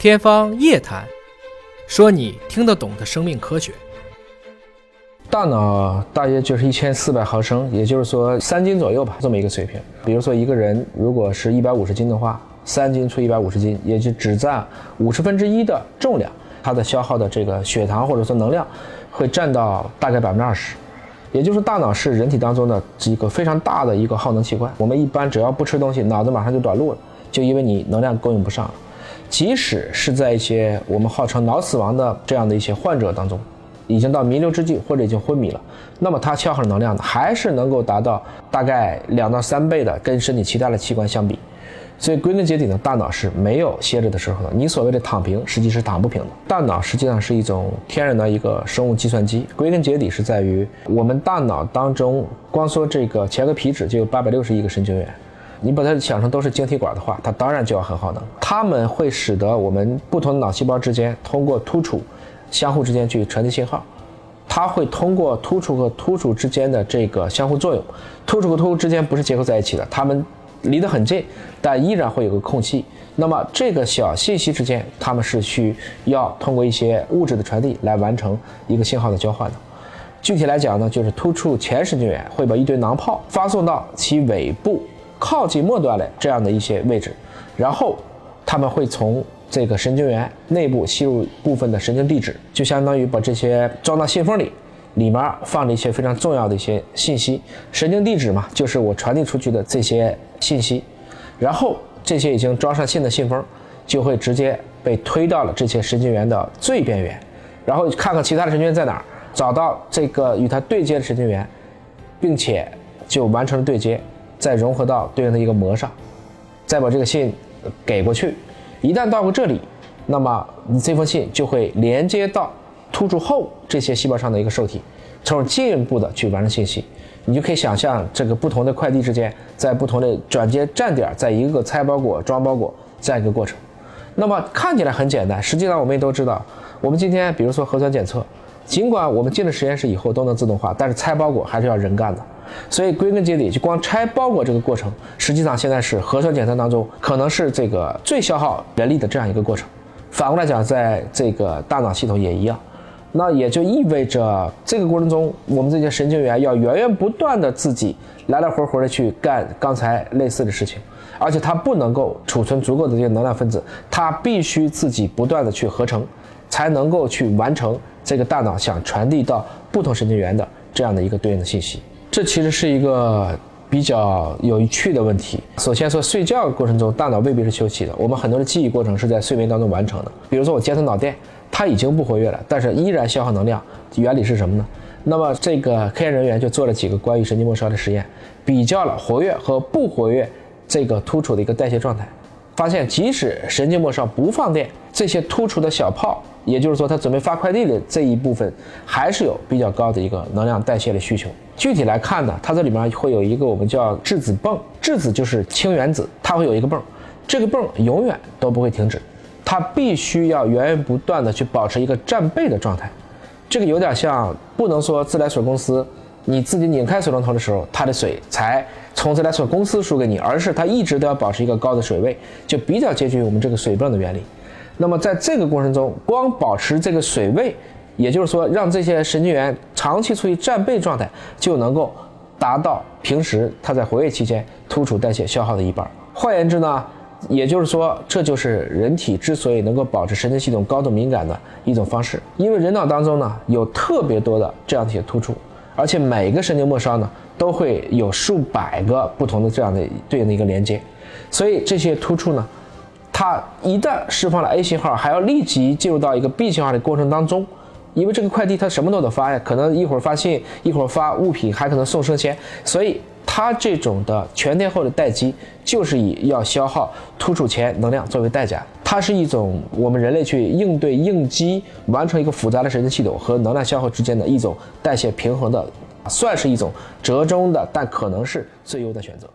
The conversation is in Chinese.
天方夜谭，说你听得懂的生命科学。大脑大约就是一千四百毫升，也就是说三斤左右吧，这么一个水平。比如说一个人如果是一百五十斤的话，三斤除一百五十斤，也就只占五十分之一的重量，它的消耗的这个血糖或者说能量会占到大概百分之二十。也就是大脑是人体当中的一个非常大的一个耗能器官。我们一般只要不吃东西，脑子马上就短路了，就因为你能量供应不上了。即使是在一些我们号称脑死亡的这样的一些患者当中，已经到弥留之际或者已经昏迷了，那么它消耗能量呢，还是能够达到大概两到三倍的，跟身体其他的器官相比。所以归根结底呢，大脑是没有歇着的时候的。你所谓的躺平，实际是躺不平的。大脑实际上是一种天然的一个生物计算机，归根结底是在于我们大脑当中，光说这个前额皮质就有八百六十亿个神经元。你把它想成都是晶体管的话，它当然就要很耗能。它们会使得我们不同的脑细胞之间通过突触，相互之间去传递信号。它会通过突触和突触之间的这个相互作用，突触和突触之间不是结合在一起的，它们离得很近，但依然会有个空隙。那么这个小信息之间，它们是需要通过一些物质的传递来完成一个信号的交换的。具体来讲呢，就是突触前神经元会把一堆囊泡发送到其尾部。靠近末端的这样的一些位置，然后他们会从这个神经元内部吸入部分的神经递质，就相当于把这些装到信封里，里面放着一些非常重要的一些信息。神经递质嘛，就是我传递出去的这些信息，然后这些已经装上信的信封，就会直接被推到了这些神经元的最边缘，然后看看其他的神经元在哪儿，找到这个与它对接的神经元，并且就完成了对接。再融合到对应的一个膜上，再把这个信给过去。一旦到过这里，那么你这封信就会连接到突触后这些细胞上的一个受体，从而进一步的去完成信息。你就可以想象这个不同的快递之间，在不同的转接站点，在一个个拆包裹、装包裹这样一个过程。那么看起来很简单，实际上我们也都知道，我们今天比如说核酸检测，尽管我们进了实验室以后都能自动化，但是拆包裹还是要人干的。所以归根结底，就光拆包裹这个过程，实际上现在是核酸检测当中可能是这个最消耗人力的这样一个过程。反过来讲，在这个大脑系统也一样，那也就意味着这个过程中，我们这些神经元要源源不断的自己来来回回的去干刚才类似的事情，而且它不能够储存足够的这些能量分子，它必须自己不断的去合成，才能够去完成这个大脑想传递到不同神经元的这样的一个对应的信息。这其实是一个比较有趣的问题。首先说，睡觉过程中大脑未必是休息的，我们很多的记忆过程是在睡眠当中完成的。比如说我接通脑电，它已经不活跃了，但是依然消耗能量。原理是什么呢？那么这个科研人员就做了几个关于神经末梢的实验，比较了活跃和不活跃这个突触的一个代谢状态，发现即使神经末梢不放电，这些突触的小泡，也就是说它准备发快递的这一部分，还是有比较高的一个能量代谢的需求。具体来看呢，它这里面会有一个我们叫质子泵，质子就是氢原子，它会有一个泵，这个泵永远都不会停止，它必须要源源不断的去保持一个战备的状态。这个有点像，不能说自来水公司你自己拧开水龙头的时候，它的水才从自来水公司输给你，而是它一直都要保持一个高的水位，就比较接近于我们这个水泵的原理。那么在这个过程中，光保持这个水位。也就是说，让这些神经元长期处于战备状态，就能够达到平时它在活跃期间突触代谢消耗的一半。换言之呢，也就是说，这就是人体之所以能够保持神经系统高度敏感的一种方式。因为人脑当中呢有特别多的这样一些突触，而且每个神经末梢呢都会有数百个不同的这样的对应的一个连接，所以这些突触呢，它一旦释放了 A 信号，还要立即进入到一个 B 信号的过程当中。因为这个快递它什么都得发呀，可能一会儿发信，一会儿发物品，还可能送生鲜，所以它这种的全天候的待机，就是以要消耗突触前能量作为代价。它是一种我们人类去应对应激，完成一个复杂的神经系统和能量消耗之间的一种代谢平衡的，算是一种折中的，但可能是最优的选择。